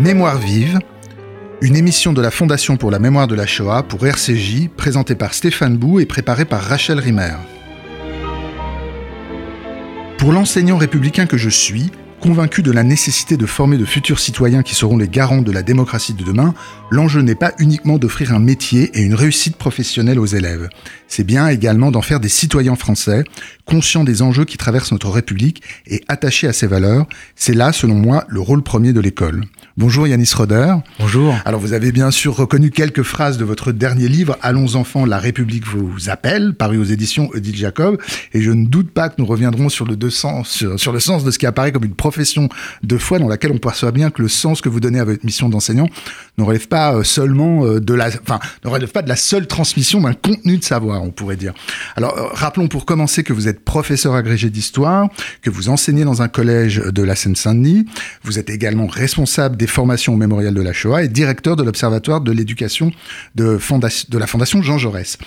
Mémoire vive, une émission de la Fondation pour la mémoire de la Shoah pour RCJ, présentée par Stéphane Bou et préparée par Rachel Rimmer. Pour l'enseignant républicain que je suis, convaincu de la nécessité de former de futurs citoyens qui seront les garants de la démocratie de demain, l'enjeu n'est pas uniquement d'offrir un métier et une réussite professionnelle aux élèves. C'est bien également d'en faire des citoyens français, conscients des enjeux qui traversent notre République et attachés à ses valeurs. C'est là, selon moi, le rôle premier de l'école. Bonjour Yanis Roder. Bonjour. Alors vous avez bien sûr reconnu quelques phrases de votre dernier livre, Allons enfants, la République vous appelle, paru aux éditions Odile Jacob, et je ne doute pas que nous reviendrons sur le, deux sens, sur, sur le sens de ce qui apparaît comme une profession de foi dans laquelle on perçoit bien que le sens que vous donnez à votre mission d'enseignant ne relève pas euh, seulement euh, de la, enfin, ne relève pas de la seule transmission d'un contenu de savoir, on pourrait dire. Alors euh, rappelons pour commencer que vous êtes professeur agrégé d'histoire, que vous enseignez dans un collège de la Seine-Saint-Denis, vous êtes également responsable des formations au mémorial de la Shoah et directeur de l'Observatoire de l'éducation de, de, la Fondation Jean Jaurès.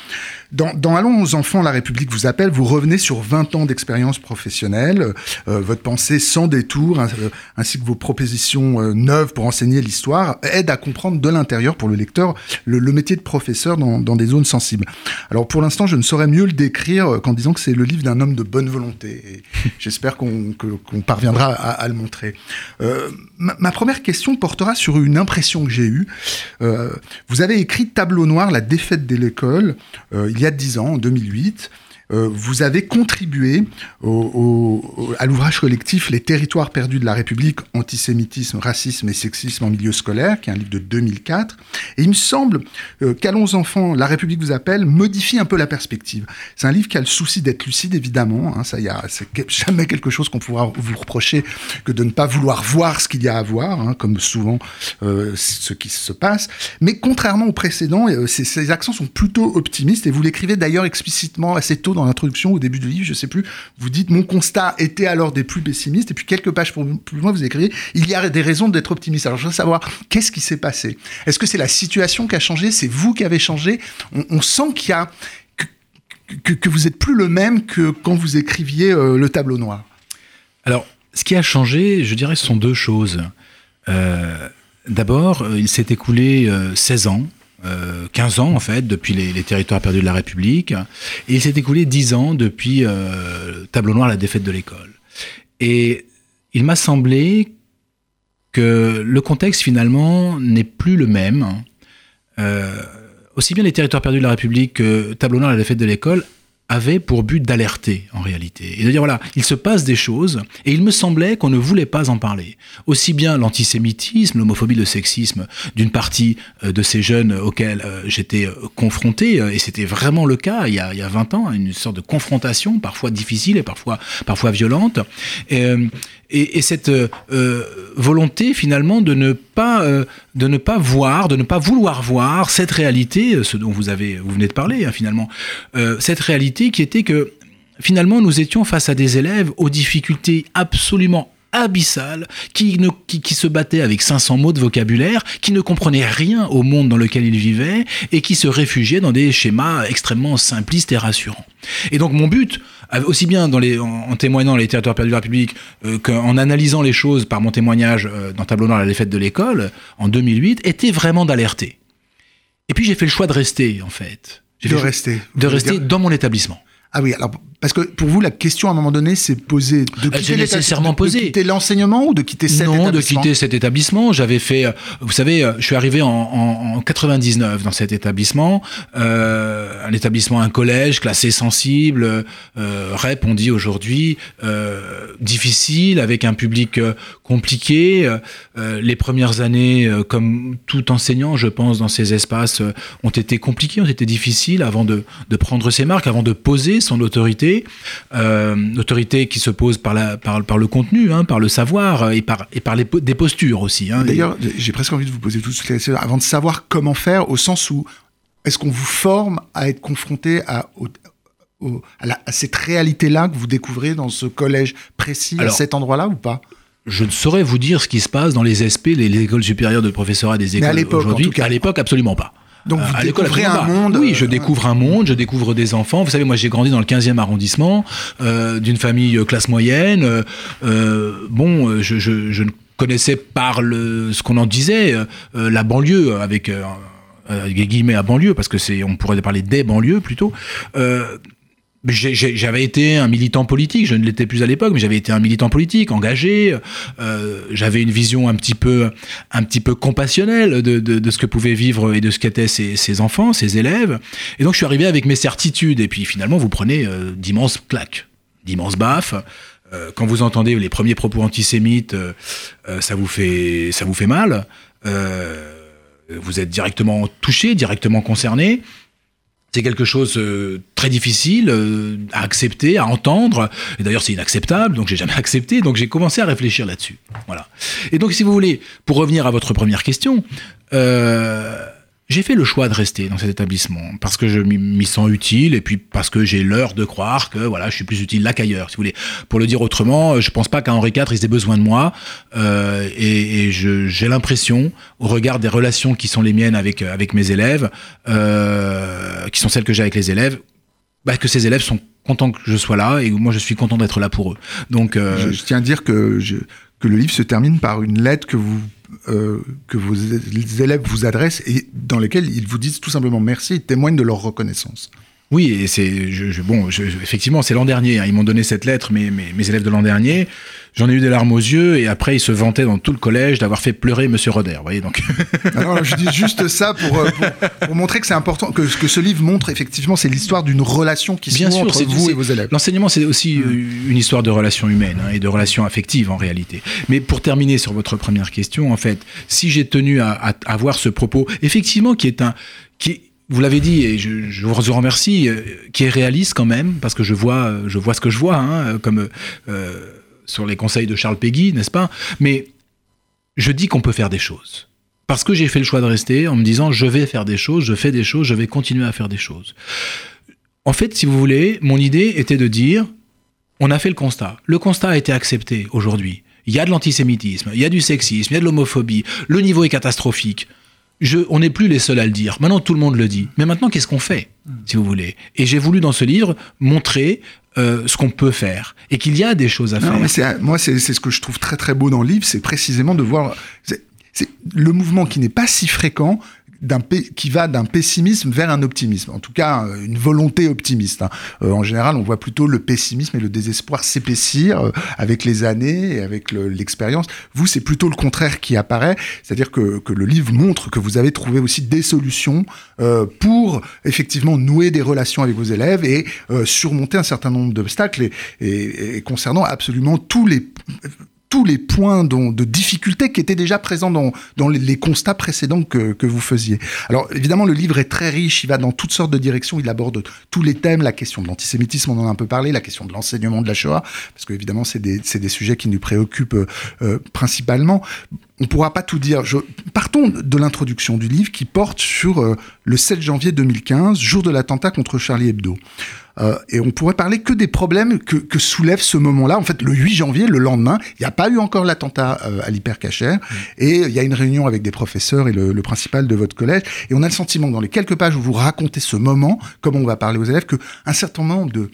Dans, dans, Allons aux enfants, la République vous appelle, vous revenez sur 20 ans d'expérience professionnelle, euh, votre pensée sans détour, hein, euh, ainsi que vos propositions euh, neuves pour enseigner l'histoire, aident à comprendre de l'intérieur pour le lecteur le, le, métier de professeur dans, dans, des zones sensibles. Alors pour l'instant, je ne saurais mieux le décrire qu'en disant que c'est le livre d'un homme de bonne volonté. J'espère qu'on qu parviendra à, à, le montrer. Ma, ma, première question portera sur une impression que j'ai eue. vous avez écrit Tableau noir, la défaite de l'école il y a dix ans, en 2008. Euh, vous avez contribué au, au, à l'ouvrage collectif Les territoires perdus de la République, antisémitisme, racisme et sexisme en milieu scolaire, qui est un livre de 2004. Et il me semble euh, qu'Allons enfants, la République vous appelle, modifie un peu la perspective. C'est un livre qui a le souci d'être lucide, évidemment. Hein, ça y a, c'est jamais quelque chose qu'on pourra vous reprocher que de ne pas vouloir voir ce qu'il y a à voir, hein, comme souvent euh, ce qui se passe. Mais contrairement au précédent, euh, ces, ces accents sont plutôt optimistes. Et vous l'écrivez d'ailleurs explicitement assez tôt dans l'introduction, au début du livre, je sais plus, vous dites mon constat était alors des plus pessimistes, et puis quelques pages plus loin, vous écrivez il y a des raisons d'être optimiste. Alors je veux savoir qu'est-ce qui s'est passé? Est-ce que c'est la situation qui a changé? C'est vous qui avez changé? On, sent qu'il y a que, que, vous êtes plus le même que quand vous écriviez euh, le tableau noir. Alors, ce qui a changé, je dirais, ce sont deux choses. Euh, D'abord, il s'est écoulé euh, 16 ans euh, 15 ans en fait depuis les, les, territoires perdus de la République. Et il s'est écoulé 10 ans depuis euh, Tableau noir la défaite de l'école. Et il m'a semblé que le contexte finalement n'est plus le même. Euh, aussi bien les territoires perdus de la République que Tableau noir la défaite de l'école avait pour but d'alerter en réalité. Et de dire voilà il se passe des choses et il me semblait qu'on ne voulait pas en parler. Aussi bien l'antisémitisme l'homophobie le sexisme d'une partie euh, de ces jeunes auxquels euh, j'étais confronté euh, et c'était vraiment le cas il y, a, il y a 20 ans une sorte de confrontation parfois difficile et parfois parfois violente et, et cette euh, volonté finalement de ne pas euh, de ne pas voir de ne pas vouloir voir cette réalité ce dont vous avez vous venez de parler hein, finalement euh, cette réalité qui était que finalement nous étions face à des élèves aux difficultés absolument abyssal qui, ne, qui, qui se battait avec 500 mots de vocabulaire, qui ne comprenait rien au monde dans lequel il vivait et qui se réfugiait dans des schémas extrêmement simplistes et rassurants. Et donc mon but, aussi bien dans les, en, en témoignant les territoires perdus de la République euh, qu'en analysant les choses par mon témoignage euh, dans Tableau noir la défaite de l'école en 2008, était vraiment d'alerter. Et puis j'ai fait le choix de rester en fait. De rester. De rester dans mon établissement. Ah oui, alors parce que pour vous, la question à un moment donné, c'est posé de quitter, nécessairement posé. de quitter l'enseignement ou de quitter cet non, établissement de quitter cet établissement. J'avais fait, vous savez, je suis arrivé en, en, en 99 dans cet établissement, euh, un établissement, un collège classé sensible, euh, REP, on dit aujourd'hui, euh, difficile, avec un public euh, compliqué. Euh, les premières années, euh, comme tout enseignant, je pense, dans ces espaces, euh, ont été compliquées, ont été difficiles avant de, de prendre ses marques, avant de poser son autorité euh, autorité qui se pose par, la, par, par le contenu, hein, par le savoir et par, et par les, des postures aussi. Hein, D'ailleurs, j'ai presque envie de vous poser tout ce questions avant de savoir comment faire, au sens où est-ce qu'on vous forme à être confronté à, au, au, à, la, à cette réalité-là que vous découvrez dans ce collège précis, Alors, à cet endroit-là ou pas? je ne saurais vous dire ce qui se passe dans les SP, les, les écoles supérieures de professorat des écoles aujourd'hui. À l'époque, absolument pas. Donc vous à découvrez un monde. Oui, je découvre un monde, je découvre des enfants. Vous savez, moi j'ai grandi dans le 15e arrondissement, euh, d'une famille classe moyenne. Euh, bon, je, je, je ne connaissais par le, ce qu'on en disait, la banlieue avec des guillemets à banlieue parce que c'est, on pourrait parler des banlieues plutôt. J'avais été un militant politique, je ne l'étais plus à l'époque, mais j'avais été un militant politique engagé. Euh, j'avais une vision un petit peu, un petit peu compassionnelle de, de, de ce que pouvaient vivre et de ce qu'étaient ces, ces, enfants, ces élèves. Et donc je suis arrivé avec mes certitudes. Et puis finalement, vous prenez euh, d'immenses claques, d'immenses baffes. Euh, quand vous entendez les premiers propos antisémites, euh, euh, ça vous fait, ça vous fait mal. vous êtes directement touché, directement concerné c'est quelque chose euh, très difficile euh, à accepter, à entendre. Et d'ailleurs, c'est inacceptable, donc j'ai jamais accepté. Donc j'ai commencé à réfléchir là-dessus. Voilà. Et donc, si vous voulez, pour revenir à votre première question, euh, j'ai fait le choix de rester dans cet établissement parce que je m'y sens utile et puis parce que j'ai l'heure de croire que voilà, je suis plus utile là qu'ailleurs. Si vous voulez, pour le dire autrement, je pense pas qu'à Henri IV ils aient besoin de moi euh, et, et j'ai l'impression, au regard des relations qui sont les miennes avec avec mes élèves, euh, qui sont celles que j'ai avec les élèves, bah, que ces élèves sont contents que je sois là et moi je suis content d'être là pour eux. Donc, euh, je, tiens à dire que je, que le livre se termine par une lettre que vous euh, que vos élèves vous adressent et dans lesquels ils vous disent tout simplement merci et témoignent de leur reconnaissance. Oui, et c'est je, bon, effectivement, c'est l'an dernier. Hein, ils m'ont donné cette lettre, mes, mes, mes élèves de l'an dernier. J'en ai eu des larmes aux yeux, et après, ils se vantaient dans tout le collège d'avoir fait pleurer Monsieur Roder. Vous voyez, donc. Alors, je dis juste ça pour, euh, pour, pour, montrer que c'est important, que ce que ce livre montre, effectivement, c'est l'histoire d'une relation qui se Bien sûr, entre vous et vos élèves. L'enseignement, c'est aussi mmh. une histoire de relations humaines hein, et de relations affectives en réalité. Mais pour terminer sur votre première question, en fait, si j'ai tenu à, avoir ce propos, effectivement, qui est un, qui vous l'avez dit et je, vous remercie, euh, qui est réaliste quand même, parce que je vois, euh, je vois ce que je vois, hein, comme euh, sur les conseils de Charles Péguy, n'est-ce pas? Mais je dis qu'on peut faire des choses. Parce que j'ai fait le choix de rester en me disant je vais faire des choses, je fais des choses, je vais continuer à faire des choses. En fait, si vous voulez, mon idée était de dire on a fait le constat. Le constat a été accepté aujourd'hui. Il y a de l'antisémitisme, il y a du sexisme, il y a de l'homophobie, le niveau est catastrophique je, on n'est plus les seuls à le dire. Maintenant, tout le monde le dit. Mais maintenant, qu'est-ce qu'on fait, si vous voulez? Et j'ai voulu dans ce livre montrer euh, ce qu'on peut faire et qu'il y a des choses à non, faire. Mais moi, c'est ce que je trouve très très beau dans le livre, c'est précisément de voir c'est le mouvement qui n'est pas si fréquent qui va d'un pessimisme vers un optimisme. En tout cas, euh, une volonté optimiste. Hein. Euh, en général, on voit plutôt le pessimisme et le désespoir s'épaissir euh, avec les années et avec l'expérience. vous, c'est plutôt le contraire qui apparaît, c'est-à-dire que, que, le livre montre que vous avez trouvé aussi des solutions pour effectivement nouer des relations avec vos élèves et surmonter un certain nombre d'obstacles et, et, et concernant absolument tous les tous les points de difficulté qui étaient déjà présents dans, dans les, constats précédents que, vous faisiez. Alors évidemment, le livre est très riche, il va dans toutes sortes de directions, il aborde tous les thèmes, la question de l'antisémitisme, on en a un peu parlé, la question de l'enseignement de la Shoah, parce que évidemment, c'est des, des, sujets qui nous préoccupent euh, principalement on ne pourra pas tout dire. Partons de l'introduction du livre qui porte sur euh, le 7 janvier 2015, jour de l'attentat contre Charlie Hebdo. Euh, et on pourrait parler que des problèmes que, que soulève ce moment-là. En fait, le 8 janvier, le lendemain, il n'y a pas eu encore l'attentat euh, à l'hypercachère. Mmh. Et il y a une réunion avec des professeurs et le, le, principal de votre collège. Et on a le sentiment, dans les quelques pages où vous racontez ce moment, comment on va parler aux élèves, qu'un certain nombre de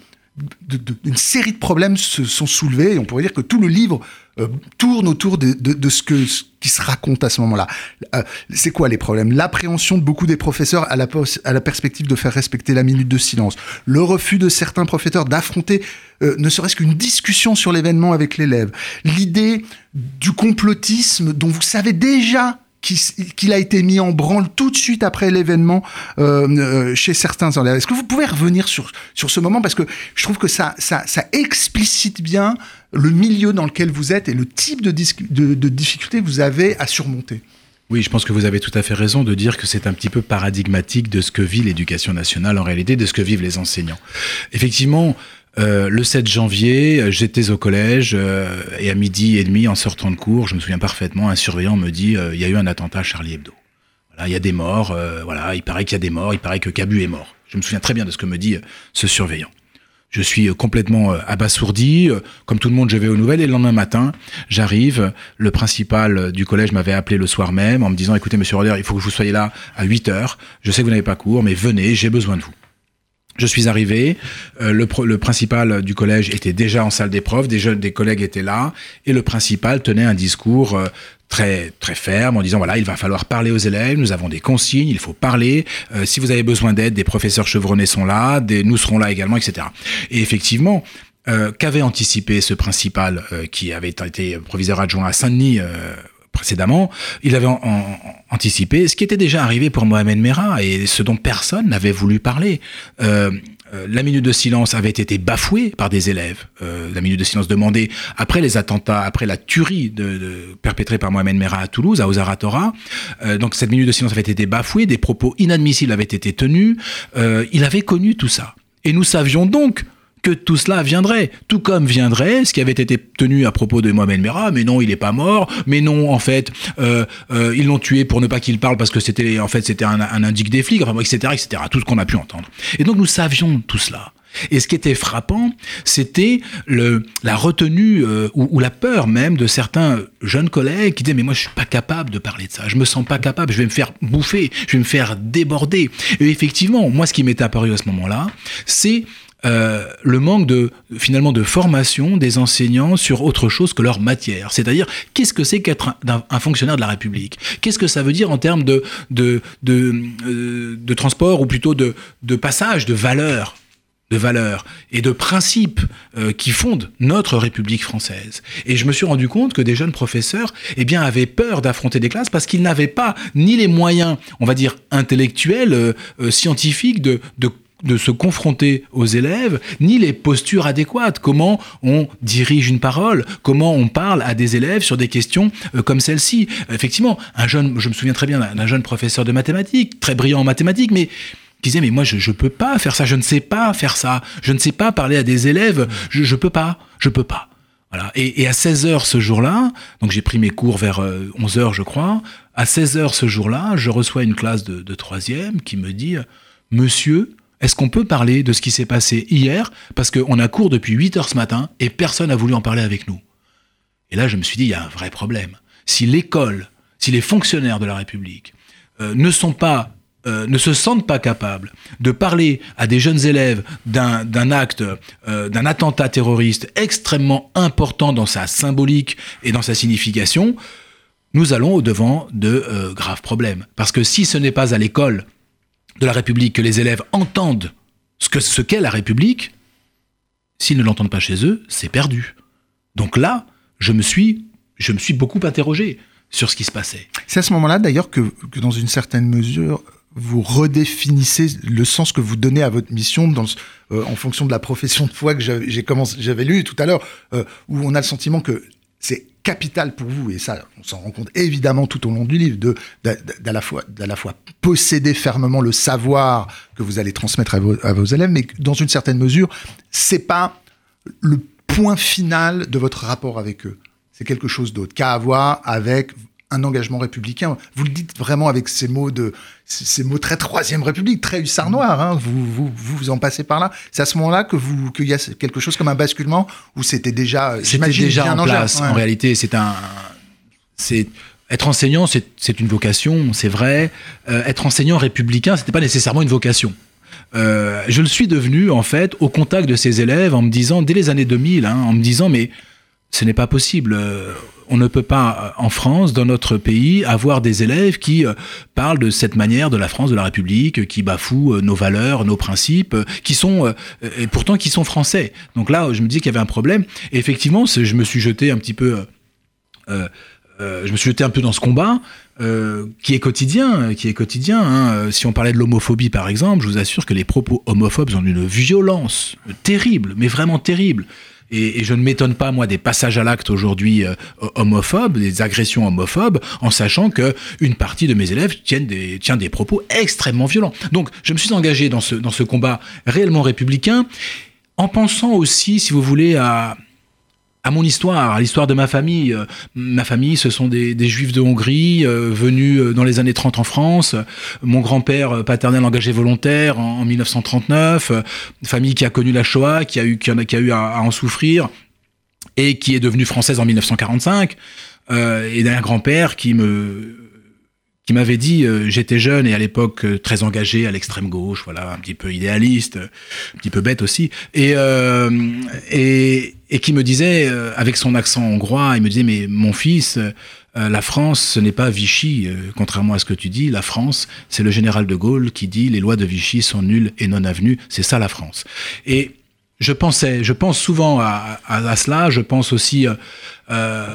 une série de problèmes se sont soulevés et on pourrait dire que tout le livre euh, tourne autour de, ce, qui se raconte à ce moment-là. Euh, c'est quoi les problèmes? L'appréhension de beaucoup des professeurs à la, à la perspective de faire respecter la minute de silence, le refus de certains professeurs d'affronter euh, ne serait-ce qu'une discussion sur l'événement avec l'élève, l'idée du complotisme dont vous savez déjà qu'il a été mis en branle tout de suite après l'événement euh, euh, chez certains élèves. Est-ce que vous pouvez revenir sur, sur ce moment? Parce que je trouve que ça, ça, ça explicite bien le milieu dans lequel vous êtes et le type de, de, de difficultés que vous avez à surmonter. Oui, je pense que vous avez tout à fait raison de dire que c'est un petit peu paradigmatique de ce que vit l'éducation nationale en réalité, de ce que vivent les enseignants. Effectivement, euh, le 7 janvier, j'étais au collège euh, et à midi et demi, en sortant de cours, je me souviens parfaitement, un surveillant me dit euh, il y a eu un attentat à Charlie Hebdo. Voilà, il y a des morts. Euh, voilà, il paraît qu'il y a des morts. Il paraît que Cabu est mort. Je me souviens très bien de ce que me dit ce surveillant. Je suis complètement abasourdi. Comme tout le monde, je vais aux nouvelles. Et le lendemain matin, j'arrive. Le principal du collège m'avait appelé le soir même en me disant, écoutez, monsieur Roder, il faut que vous soyez là à 8 heures. Je sais que vous n'avez pas cours, mais venez, j'ai besoin de vous. Je suis arrivé, euh, le, le, principal du collège était déjà en salle d'épreuve, des jeunes, des collègues étaient là, et le principal tenait un discours euh, très très ferme en disant voilà il va falloir parler aux élèves, nous avons des consignes, il faut parler. Euh, si vous avez besoin d'aide, des professeurs chevronnés sont là, des, nous serons là également, etc. Et effectivement. qu'avait anticipé ce principal qui avait été proviseur adjoint à Saint-Denis précédemment, il avait anticipé ce qui était déjà arrivé pour Mohamed Merah et ce dont personne n'avait voulu parler. Euh, euh, la minute de silence avait été bafouée par des élèves. Euh, la minute de silence demandée après les attentats, après la tuerie perpétrée par Mohamed Merah à Toulouse, à Ozara Torah. donc cette minute de silence avait été bafouée, des propos inadmissibles avaient été tenus. il avait connu tout ça. Et nous savions donc que tout cela viendrait. Tout comme viendrait ce qui avait été tenu à propos de Mohamed Merah, mais non, il n'est pas mort, mais non, en fait, euh, euh, ils l'ont tué pour ne pas qu'il parle parce que c'était, en fait, c'était un, un indique des flics, enfin, etc., etc., tout ce qu'on a pu entendre. Et donc nous savions tout cela. Et ce qui était frappant, c'était la retenue euh, ou, ou, la peur même de certains jeunes collègues qui disaient mais moi je suis pas capable de parler de ça, je me sens pas capable, je vais me faire bouffer, je vais me faire déborder. Et effectivement, moi ce qui m'était apparu à ce moment-là, c'est euh, le manque de finalement de formation des enseignants sur autre chose que leur matière. C'est-à-dire, qu'est-ce que c'est qu'être un, fonctionnaire de la République? Qu'est-ce que ça veut dire en termes de, de, de, euh, de transport ou plutôt de, de passage de valeurs de valeurs et de principes euh, qui fondent notre République française? Et je me suis rendu compte que des jeunes professeurs eh bien, avaient peur d'affronter des classes parce qu'ils n'avaient pas ni les moyens, on va dire, intellectuels, scientifiques de, de de se confronter aux élèves, ni les postures adéquates. Comment on dirige une parole, comment on parle à des élèves sur des questions euh, comme celle-ci. Effectivement, un jeune, je me souviens très bien d'un jeune professeur de mathématiques, très brillant en mathématiques, mais qui disait mais moi je ne peux pas faire ça, je ne sais pas faire ça, je ne sais pas parler à des élèves, je ne peux pas, je peux pas. Voilà. Et, à 16 heures ce jour-là, donc j'ai pris mes cours vers 11 euh, je crois, à 16 heures ce jour-là, je reçois une classe de troisième qui me dit Monsieur, est-ce qu'on peut parler de ce qui s'est passé hier? Parce qu'on a cours depuis 8 heures ce matin et personne n'a voulu en parler avec nous. Et là, je me suis dit, il y a un vrai problème. Si l'école, si les fonctionnaires de la République euh, ne sont pas euh, ne se sentent pas capables de parler à des jeunes élèves d'un acte, euh, d'un attentat terroriste extrêmement important dans sa symbolique et dans sa signification, nous allons au-devant de graves problèmes. Parce que si ce n'est pas à l'école de la République, que les élèves entendent ce qu'est ce la République, s'ils ne l'entendent pas chez eux, c'est perdu. Donc là, je me suis, je me suis beaucoup interrogé sur ce qui se passait. C'est à ce moment-là d'ailleurs que, que, dans une certaine mesure, vous redéfinissez le sens que vous donnez à votre mission dans, euh, en fonction de la profession de foi que j'avais lu tout à l'heure, euh, où on a le sentiment que c'est capital pour vous, et ça, on s'en rend compte évidemment tout au long du livre, de, d'à la fois, d'à la fois posséder fermement le savoir que vous allez transmettre à vos, à vos élèves, mais dans une certaine mesure, c'est pas le point final de votre rapport avec eux. C'est quelque chose d'autre qu'à avoir avec un engagement républicain. Vous le dites vraiment avec ces mots de ces mots très troisième République, très hussard noir. Hein. Vous, vous, vous en passez par là. C'est à ce moment-là que vous qu'il y a quelque chose comme un basculement où c'était déjà c'était déjà en place. En réalité, c'est un c'est être enseignant, c'est une vocation, c'est vrai. Euh, être enseignant républicain, c'était pas nécessairement une vocation. Euh, je le suis devenu en fait au contact de ces élèves en me disant dès les années 2000, hein, en me disant mais ce n'est pas possible. Euh, on ne peut pas, euh, en France, dans notre pays, avoir des élèves qui euh, parlent de cette manière de la France, de la République, qui bafouent nos valeurs, nos principes, qui sont, et pourtant qui sont français. Donc là, je me dis qu'il y avait un problème. Et effectivement, je me suis jeté un petit peu, je me suis jeté un peu dans ce combat. qui est quotidien, qui est quotidien. Hein. Si on parlait de l'homophobie, par exemple, je vous assure que les propos homophobes ont une violence terrible, mais vraiment terrible. Et, je ne m'étonne pas, moi, des passages à l'acte aujourd'hui euh, homophobes, des agressions homophobes, en sachant que une partie de mes élèves tiennent des, tient des propos extrêmement violents. Donc, je me suis engagé dans ce, dans ce combat réellement républicain, en pensant aussi, si vous voulez, à, à mon histoire, à l'histoire de ma famille. Euh, ma famille, ce sont des, des juifs de Hongrie euh, venus euh, dans les années 30 en France. Mon grand-père paternel engagé volontaire en, 1939. famille qui a connu la Shoah, qui a eu, qui a, qui a eu à, en souffrir et qui est devenue française en 1945. et d'un grand-père qui me qui m'avait dit, euh, j'étais jeune et à l'époque euh, très engagé à l'extrême gauche, voilà, un petit peu idéaliste, un petit peu bête aussi, et euh, et, et qui me disait, avec son accent hongrois, il me disait, mais mon fils, la France, ce n'est pas Vichy, contrairement à ce que tu dis. La France, c'est le général de Gaulle qui dit les lois de Vichy sont nulles et non avenues. C'est ça la France. Et je pensais, je pense souvent à, cela. Je pense aussi euh,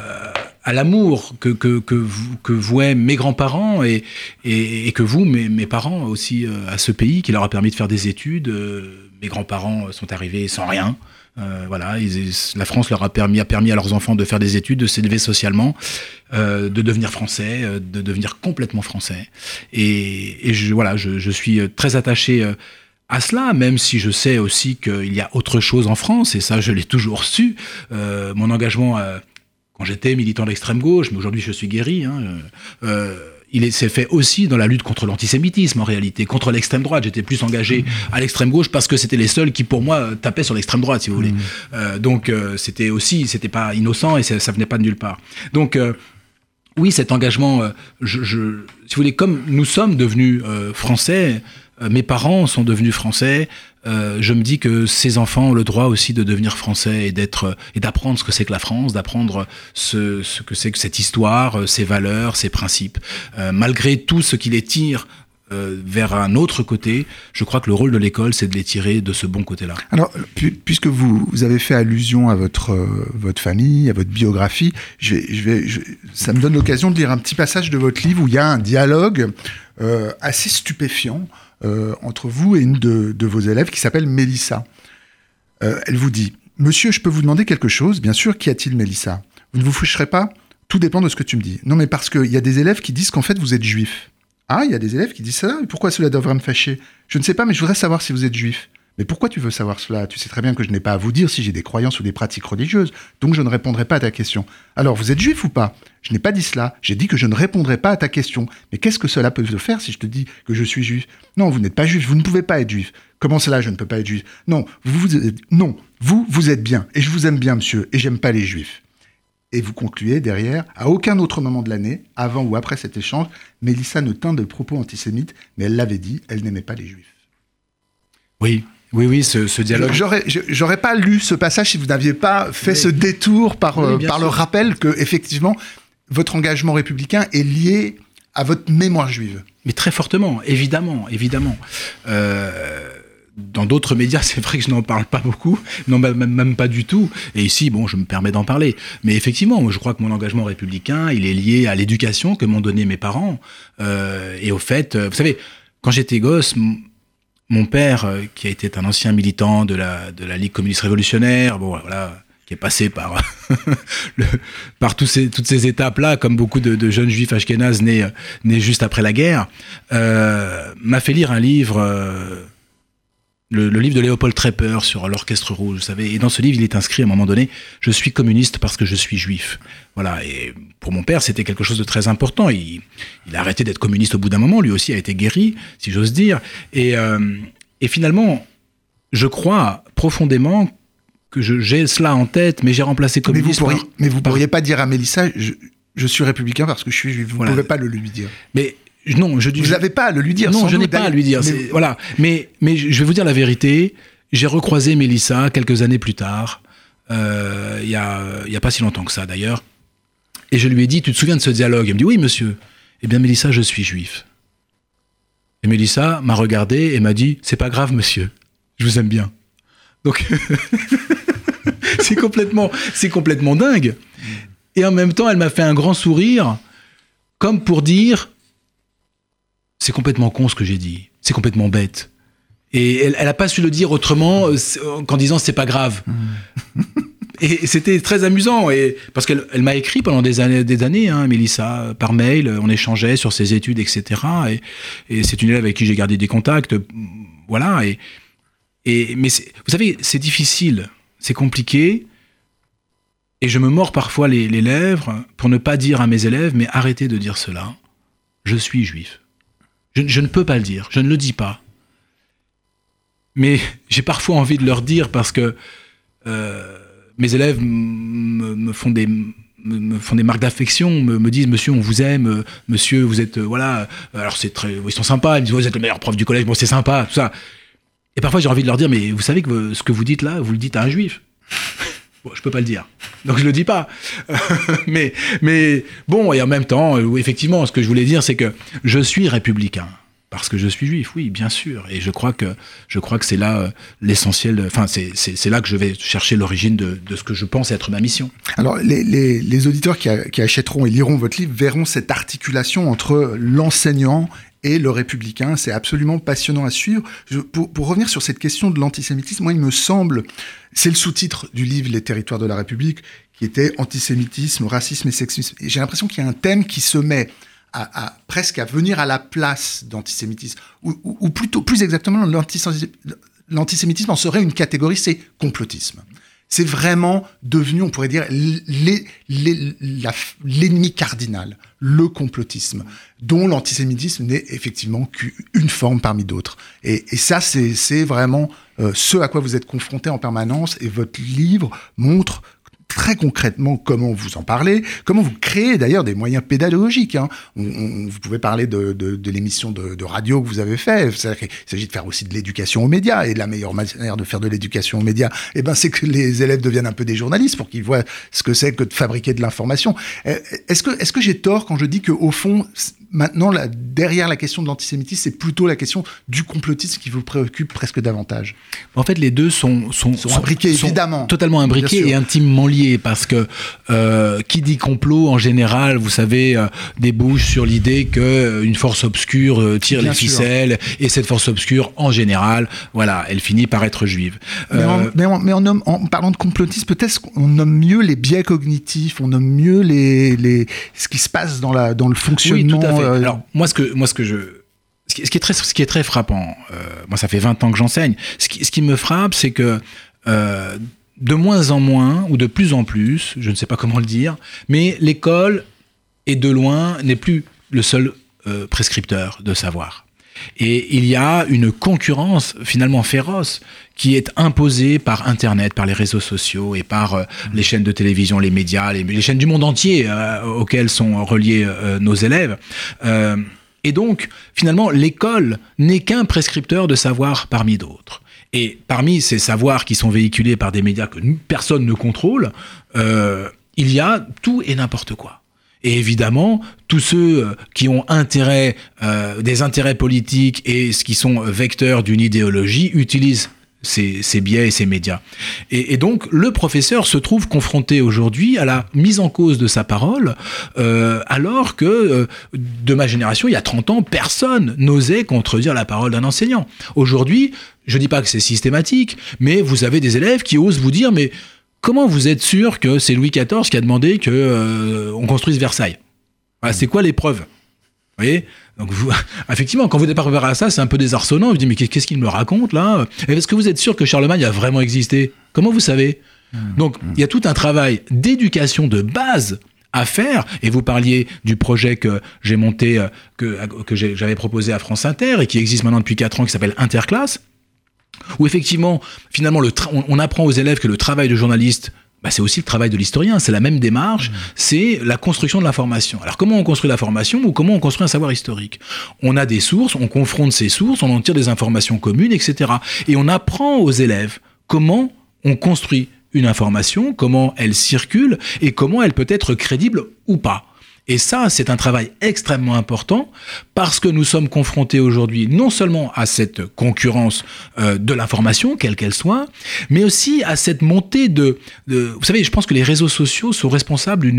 à l'amour que, que, que, vouaient mes grands-parents et, que vous, mes, parents aussi, euh, à ce pays qui leur a permis de faire des études. Euh, mes grands-parents sont arrivés sans rien. Euh, voilà, la France leur a permis, à leurs enfants de faire des études, de s'élever socialement, euh, de devenir français, euh, de devenir complètement français. Et, je, voilà, je, suis très attaché à cela, même si je sais aussi qu'il y a autre chose en France, et ça je l'ai toujours su. mon engagement quand j'étais militant d'extrême gauche, mais aujourd'hui je suis guéri, hein, il s'est fait aussi dans la lutte contre l'antisémitisme en réalité, contre l'extrême droite. J'étais plus engagé mmh. à l'extrême gauche parce que c'était les seuls qui pour moi tapaient sur l'extrême droite, si vous voulez. Mmh. Euh, donc euh, c'était aussi, c'était pas innocent et ça, ça venait pas de nulle part. Donc euh, oui, cet engagement, euh, je, je, si vous voulez, comme nous sommes devenus euh, français, mes parents sont devenus français, euh, je me dis que ces enfants ont le droit aussi de devenir français et d'être et d'apprendre ce que c'est que la France, d'apprendre ce, que c'est que cette histoire, euh, ses valeurs, ses principes. Euh, malgré tout ce qui les tire euh, vers un autre côté, je crois que le rôle de l'école, c'est de les tirer de ce bon côté-là. Alors, pu puisque vous, avez fait allusion à votre, euh, votre famille, à votre biographie, je vais, ça me donne l'occasion de lire un petit passage de votre livre où il y a un dialogue euh, assez stupéfiant euh, entre vous et une de, vos élèves qui s'appelle Mélissa. Euh, elle vous dit Monsieur, je peux vous demander quelque chose? Bien sûr, qu'y a-t-il, Mélissa? Vous ne vous foucherez pas? Tout dépend de ce que tu me dis. Non, mais parce qu'il y a des élèves qui disent qu'en fait, vous êtes juif. Ah, il y a des élèves qui disent ça, et pourquoi cela devrait me fâcher? Je ne sais pas, mais je voudrais savoir si vous êtes juif. Mais pourquoi tu veux savoir cela? Tu sais très bien que je n'ai pas à vous dire si j'ai des croyances ou des pratiques religieuses, donc je ne répondrai pas à ta question. Alors, vous êtes juif ou pas? Je n'ai pas dit cela, j'ai dit que je ne répondrai pas à ta question. Mais qu'est-ce que cela peut te faire si je te dis que je suis juif? Non, vous n'êtes pas juif, vous ne pouvez pas être juif. Comment cela, je ne peux pas être juif? Non, vous, vous êtes... non, vous, vous êtes bien, et je vous aime bien, monsieur, et j'aime pas les juifs. Et vous concluez derrière, à aucun autre moment de l'année, avant ou après cet échange, Mélissa ne tint de propos antisémites, mais elle l'avait dit, elle n'aimait pas les juifs. Oui, oui, oui, ce, ce dialogue. J'aurais, pas lu ce passage si vous n'aviez pas fait ce détour par, oui, par le rappel que, effectivement, votre engagement républicain est lié à votre mémoire juive. Mais très fortement, évidemment, évidemment. Euh, dans d'autres médias, c'est vrai que je n'en parle pas beaucoup, non même, même pas du tout. Et ici, bon, je me permets d'en parler. Mais effectivement, je crois que mon engagement républicain, il est lié à l'éducation que m'ont donné mes parents euh, et au fait, vous savez, quand j'étais gosse, mon père, euh, qui a été un ancien militant de la, de la Ligue communiste révolutionnaire, bon, voilà, qui est passé par, le, par tous ces, toutes ces étapes-là, comme beaucoup de, jeunes juifs ashkénazes nés, nés juste après la guerre, euh, m'a fait lire un livre, euh, le, le, livre de Léopold Trepper sur l'orchestre rouge, vous savez. Et dans ce livre, il est inscrit à un moment donné, je suis communiste parce que je suis juif. Voilà. Et pour mon père, c'était quelque chose de très important. Il, il a arrêté d'être communiste au bout d'un moment. Lui aussi a été guéri, si j'ose dire. Et, euh, et finalement, je crois profondément que j'ai cela en tête, mais j'ai remplacé communiste. Mais vous pourriez, par... mais vous pourriez pas dire à Mélissa, je, je, suis républicain parce que je suis juif. Vous ne voilà. pouvez pas le lui dire. Mais non, je Vous n'avez pas à le lui dire. Non, je n'ai pas à lui dire. Mais... Voilà. Mais, mais je vais vous dire la vérité. J'ai recroisé Mélissa quelques années plus tard. Euh, il y a, il y a pas si longtemps que ça d'ailleurs. Et je lui ai dit, tu te souviens de ce dialogue? Elle me dit, oui, monsieur. Eh bien, Mélissa, je suis juif. Et Mélissa m'a regardé et m'a dit, c'est pas grave, monsieur. Je vous aime bien. Donc, c'est complètement, c'est complètement dingue. Et en même temps, elle m'a fait un grand sourire, comme pour dire, c'est complètement con ce que j'ai dit, c'est complètement bête. Et elle, elle a pas su le dire autrement qu'en disant c'est pas grave. Mmh. et c'était très amusant et parce qu'elle elle, m'a écrit pendant des années, des années, hein, Mélissa, par mail, on échangeait sur ses études, etc. Et, et c'est une élève avec qui j'ai gardé des contacts, voilà. Et, et mais vous savez, c'est difficile, c'est compliqué. Et je me mords parfois les, les lèvres pour ne pas dire à mes élèves, mais arrêtez de dire cela. Je suis juif. Je, ne peux pas le dire, je ne le dis pas. Mais j'ai parfois envie de leur dire parce que euh, mes élèves me font des me, font des marques d'affection, me, disent Monsieur, on vous aime, Monsieur, vous êtes voilà. Alors c'est très, ils sont sympas. Ils disent Vous êtes le meilleur prof du collège. Bon, c'est sympa, tout ça. Et parfois, j'ai envie de leur dire Mais vous savez que ce que vous dites là, vous le dites à un juif. Bon, je peux pas le dire. Donc je le dis pas. mais, mais bon, et en même temps, effectivement, ce que je voulais dire, c'est que je suis républicain parce que je suis juif, oui, bien sûr. Et je crois que je crois que c'est là euh, l'essentiel. Enfin, c'est là que je vais chercher l'origine de, de, ce que je pense être ma mission. Alors, les, les, les auditeurs qui, qui, achèteront et liront votre livre verront cette articulation entre l'enseignant et le républicain. C'est absolument passionnant à suivre. Pour, revenir sur cette question de l'antisémitisme, moi, il me semble, c'est le sous-titre du livre Les territoires de la République, qui était antisémitisme, racisme et sexisme. J'ai l'impression qu'il y a un thème qui se met à, presque à venir à la place d'antisémitisme, ou, plutôt, plus exactement, l'antisémitisme en serait une catégorie, c'est complotisme. C'est vraiment devenu, on pourrait dire, l'ennemi cardinal, le complotisme, dont l'antisémitisme n'est effectivement qu'une forme parmi d'autres. Et, ça, c'est vraiment euh, ce à quoi vous êtes confronté en permanence, et votre livre montre très concrètement comment vous en parlez, comment vous créez d'ailleurs des moyens pédagogiques. Hein. vous pouvez parler de, l'émission de, radio que vous avez fait. Il s'agit de faire aussi de l'éducation aux médias. Et la meilleure manière de faire de l'éducation aux médias, eh ben, c'est que les élèves deviennent un peu des journalistes pour qu'ils voient ce que c'est que de fabriquer de l'information. Eh, est-ce que, est-ce que j'ai tort quand je dis qu'au fond, maintenant, derrière la question de l'antisémitisme, c'est plutôt la question du complotisme qui vous préoccupe presque davantage. En fait, les deux sont, sont, imbriqués, évidemment. Totalement imbriqués et intimement liés, parce que euh, qui dit complot, en général, vous savez, euh, débouche sur l'idée qu'une euh, force obscure tire les ficelles, et cette force obscure, en général, voilà, elle finit par être juive. Mais, en, mais, en, parlant de complotisme, peut-être qu'on nomme mieux les biais cognitifs, on nomme mieux les, les, ce qui se passe dans, la, dans le fonctionnement. Euh, Alors, moi, ce que, moi, ce que je. Ce qui, est, très, ce qui est très frappant, euh, moi, ça fait 20 ans que j'enseigne. Ce qui, ce qui me frappe, c'est que. Euh, de moins en moins, ou de plus en plus, je ne sais pas comment le dire, mais l'école est de loin, n'est plus le seul prescripteur de savoir. Et il y a une concurrence finalement féroce qui est imposée par Internet, par les réseaux sociaux et par euh, les chaînes de télévision, les médias, les, chaînes du monde entier euh, auxquelles sont reliés euh, nos élèves. et donc, finalement, l'école n'est qu'un prescripteur de savoir parmi d'autres. Et parmi ces savoirs qui sont véhiculés par des médias que personne ne contrôle, il y a tout et n'importe quoi. Et évidemment, tous ceux qui ont intérêt, euh, des intérêts politiques et qui sont vecteurs d'une idéologie utilisent ces, biais et ces médias. Et, donc, le professeur se trouve confronté aujourd'hui à la mise en cause de sa parole, euh, alors que de ma génération, il y a 30 ans, personne n'osait contredire la parole d'un enseignant. Aujourd'hui, je ne dis pas que c'est systématique, mais vous avez des élèves qui osent vous dire, mais comment vous êtes sûr que c'est Louis XIV qui a demandé que euh, on construise Versailles? C'est quoi les preuves Vous voyez? Donc vous, effectivement, quand vous pas préparé à ça, c'est un peu désarçonnant. Vous dites mais qu'est-ce qu'il me raconte là? Est-ce que vous êtes sûr que Charlemagne a vraiment existé? Comment vous savez? Mmh. Donc il y a tout un travail d'éducation de base à faire. Et vous parliez du projet que j'ai monté, euh, que, que j'avais proposé à France Inter et qui existe maintenant depuis 4 ans, qui s'appelle Interclasse où effectivement, finalement, le on, apprend aux élèves que le travail de journaliste, bah, c'est aussi le travail de l'historien, c'est la même démarche, mmh. c'est la construction de l'information. Alors comment on construit l'information ou comment on construit un savoir historique? On a des sources, on confronte ces sources, on en tire des informations communes, etc. Et on apprend aux élèves comment on construit une information, comment elle circule et comment elle peut être crédible ou pas. Et ça, c'est un travail extrêmement important parce que nous sommes confrontés aujourd'hui non seulement à cette concurrence euh, de l'information, quelle qu'elle soit, mais aussi à cette montée de, Vous savez, je pense que les réseaux sociaux sont responsables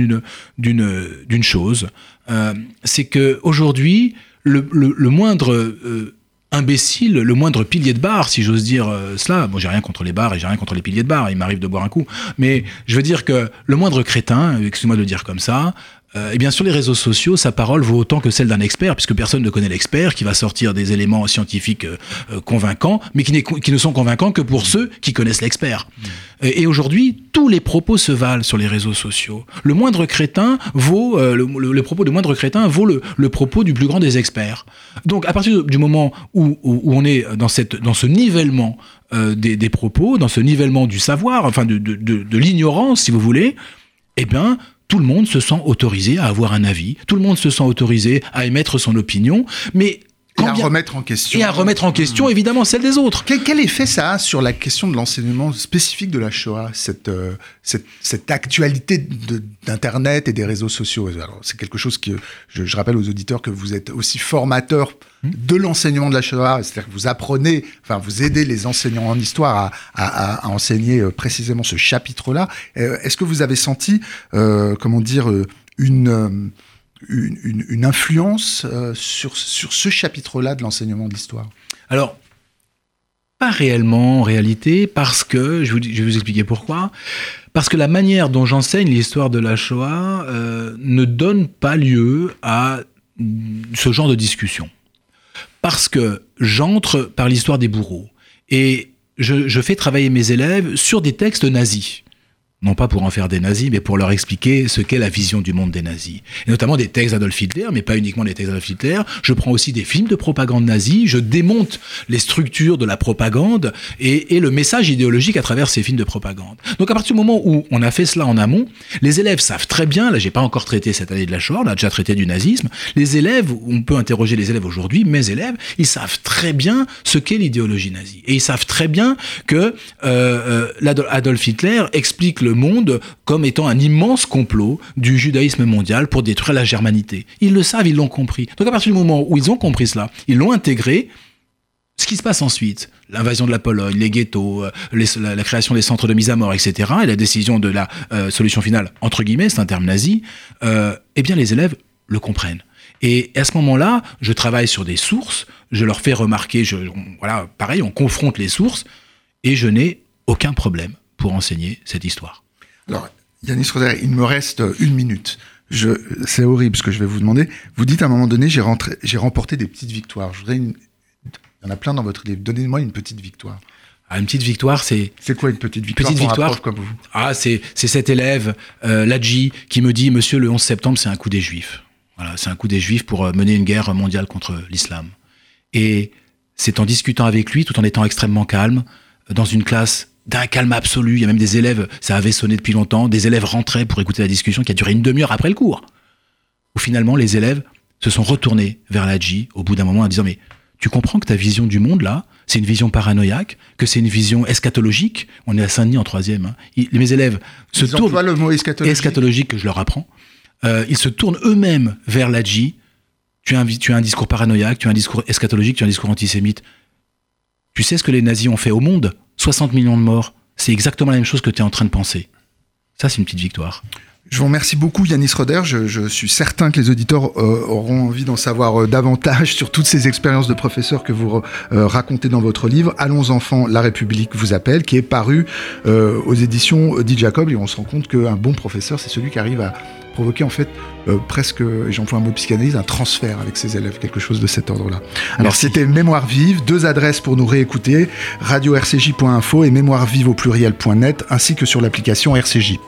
d'une chose, euh, c'est que aujourd'hui, le, moindre euh, imbécile, le moindre pilier de bar, si j'ose dire cela. Bon, j'ai rien contre les bars et j'ai rien contre les piliers de bar, il m'arrive de boire un coup. Mais je veux dire que le moindre crétin, excusez-moi de le dire comme ça, euh, eh bien, sur les réseaux sociaux, sa parole vaut autant que celle d'un expert, puisque personne ne connaît l'expert qui va sortir des éléments scientifiques euh, euh, convaincants, mais qui, qui, ne sont convaincants que pour ceux qui connaissent l'expert. Mm. Et, aujourd'hui, tous les propos se valent sur les réseaux sociaux. Le moindre crétin vaut le, propos de moindre crétin vaut le, propos du plus grand des experts. Donc, à partir du moment où, on est dans cette dans ce nivellement des, des, propos, dans ce nivellement du savoir, enfin de, de, de, de l'ignorance, si vous voulez, eh bien tout le monde se sent autorisé à avoir un avis, tout le monde se sent autorisé à émettre son opinion, mais et à remettre en question. Et à remettre en question, mmh. évidemment, celle des autres. Quel, effet ça a sur la question de l'enseignement spécifique de la Shoah, cette, euh, cette, cette, actualité d'Internet et des réseaux sociaux? C'est quelque chose que je, je, rappelle aux auditeurs que vous êtes aussi formateur mmh. de l'enseignement de la Shoah, c'est-à-dire que vous apprenez, enfin, vous aidez les enseignants en histoire à, à, à enseigner euh, précisément ce chapitre-là. Euh, est-ce que vous avez senti, euh, comment dire, une une, influence euh, sur, ce chapitre-là de l'enseignement de l'histoire? Alors, pas réellement en réalité, parce que, je, vais vous expliquer pourquoi, parce que la manière dont j'enseigne l'histoire de la Shoah euh, ne donne pas lieu à ce genre de discussion. Parce que j'entre par l'histoire des bourreaux et je, fais travailler mes élèves sur des textes nazis non pas pour en faire des nazis, mais pour leur expliquer ce qu'est la vision du monde des nazis. Et notamment des textes d'Adolf Hitler, mais pas uniquement les textes d'Adolf Hitler. Je prends aussi des films de propagande nazie, je démonte les structures de la propagande et, et, le message idéologique à travers ces films de propagande. Donc à partir du moment où on a fait cela en amont, les élèves savent très bien, là j'ai pas encore traité cette année de la Shoah, on a déjà traité du nazisme, les élèves, on peut interroger les élèves aujourd'hui, mes élèves, ils savent très bien ce qu'est l'idéologie nazie. Et ils savent très bien que euh, euh, Adolf Hitler explique le le monde comme étant un immense complot du judaïsme mondial pour détruire la germanité. Ils le savent, ils l'ont compris. Donc à partir du moment où ils ont compris cela, ils l'ont intégré, ce qui se passe ensuite, l'invasion de la Pologne, les ghettos, euh, la, création des centres de mise à mort, etc., et la décision de la euh, solution finale, entre guillemets, c'est un terme nazi, euh, eh bien les élèves le comprennent. Et à ce moment-là, je travaille sur des sources, je leur fais remarquer, je, voilà, pareil, on confronte les sources, et je n'ai aucun problème pour enseigner cette histoire. Alors, Yannis Roder, il me reste une minute. Je, c'est horrible ce que je vais vous demander. Vous dites à un moment donné, j'ai, rentré, j'ai remporté des petites victoires. Je voudrais une... Il y en a plein dans votre livre. Donnez-moi une petite victoire. Ah, une petite victoire, c'est. C'est quoi une petite victoire Petite victoire. Comme vous? Ah, c'est, c'est cet élève, euh, Ladji, qui me dit Monsieur, le 11 septembre, c'est un coup des Juifs. Voilà, c'est un coup des Juifs pour euh, mener une guerre mondiale contre l'islam. Et c'est en discutant avec lui, tout en étant extrêmement calme, dans une classe d'un calme absolu. Il y a même des élèves, ça avait sonné depuis longtemps, des élèves rentraient pour écouter la discussion qui a duré une demi-heure après le cours. Où finalement, les élèves se sont retournés vers l'Adji au bout d'un moment en disant, mais tu comprends que ta vision du monde, là, c'est une vision paranoïaque, que c'est une vision eschatologique? On est à Saint-Denis en troisième. Hein. mes élèves se tournent... le mot eschatologique. eschatologique que je leur apprends. Euh, ils se tournent eux-mêmes vers l'Adji. Tu as, un, tu as un discours paranoïaque, tu as un discours eschatologique, tu as un discours antisémite. Tu sais ce que les nazis ont fait au monde? 60 millions de morts, c'est exactement la même chose que tu es en train de penser. Ça, c'est une petite victoire. Je vous remercie beaucoup Yanis Roder. Je, suis certain que les auditeurs euh, auront envie d'en savoir euh, davantage sur toutes ces expériences de professeurs que vous euh, racontez dans votre livre. Allons enfants, la République vous appelle, qui est paru aux éditions Di Jacob. Et on se rend compte qu'un bon professeur, c'est celui qui arrive à provoquer en fait presque, et j'emploie un mot psychanalyse, un transfert avec ses élèves, quelque chose de cet ordre-là. Alors c'était Mémoire vive, deux adresses pour nous réécouter, radio-rcj.info et mémoire vive au pluriel.net, ainsi que sur l'application RCJ.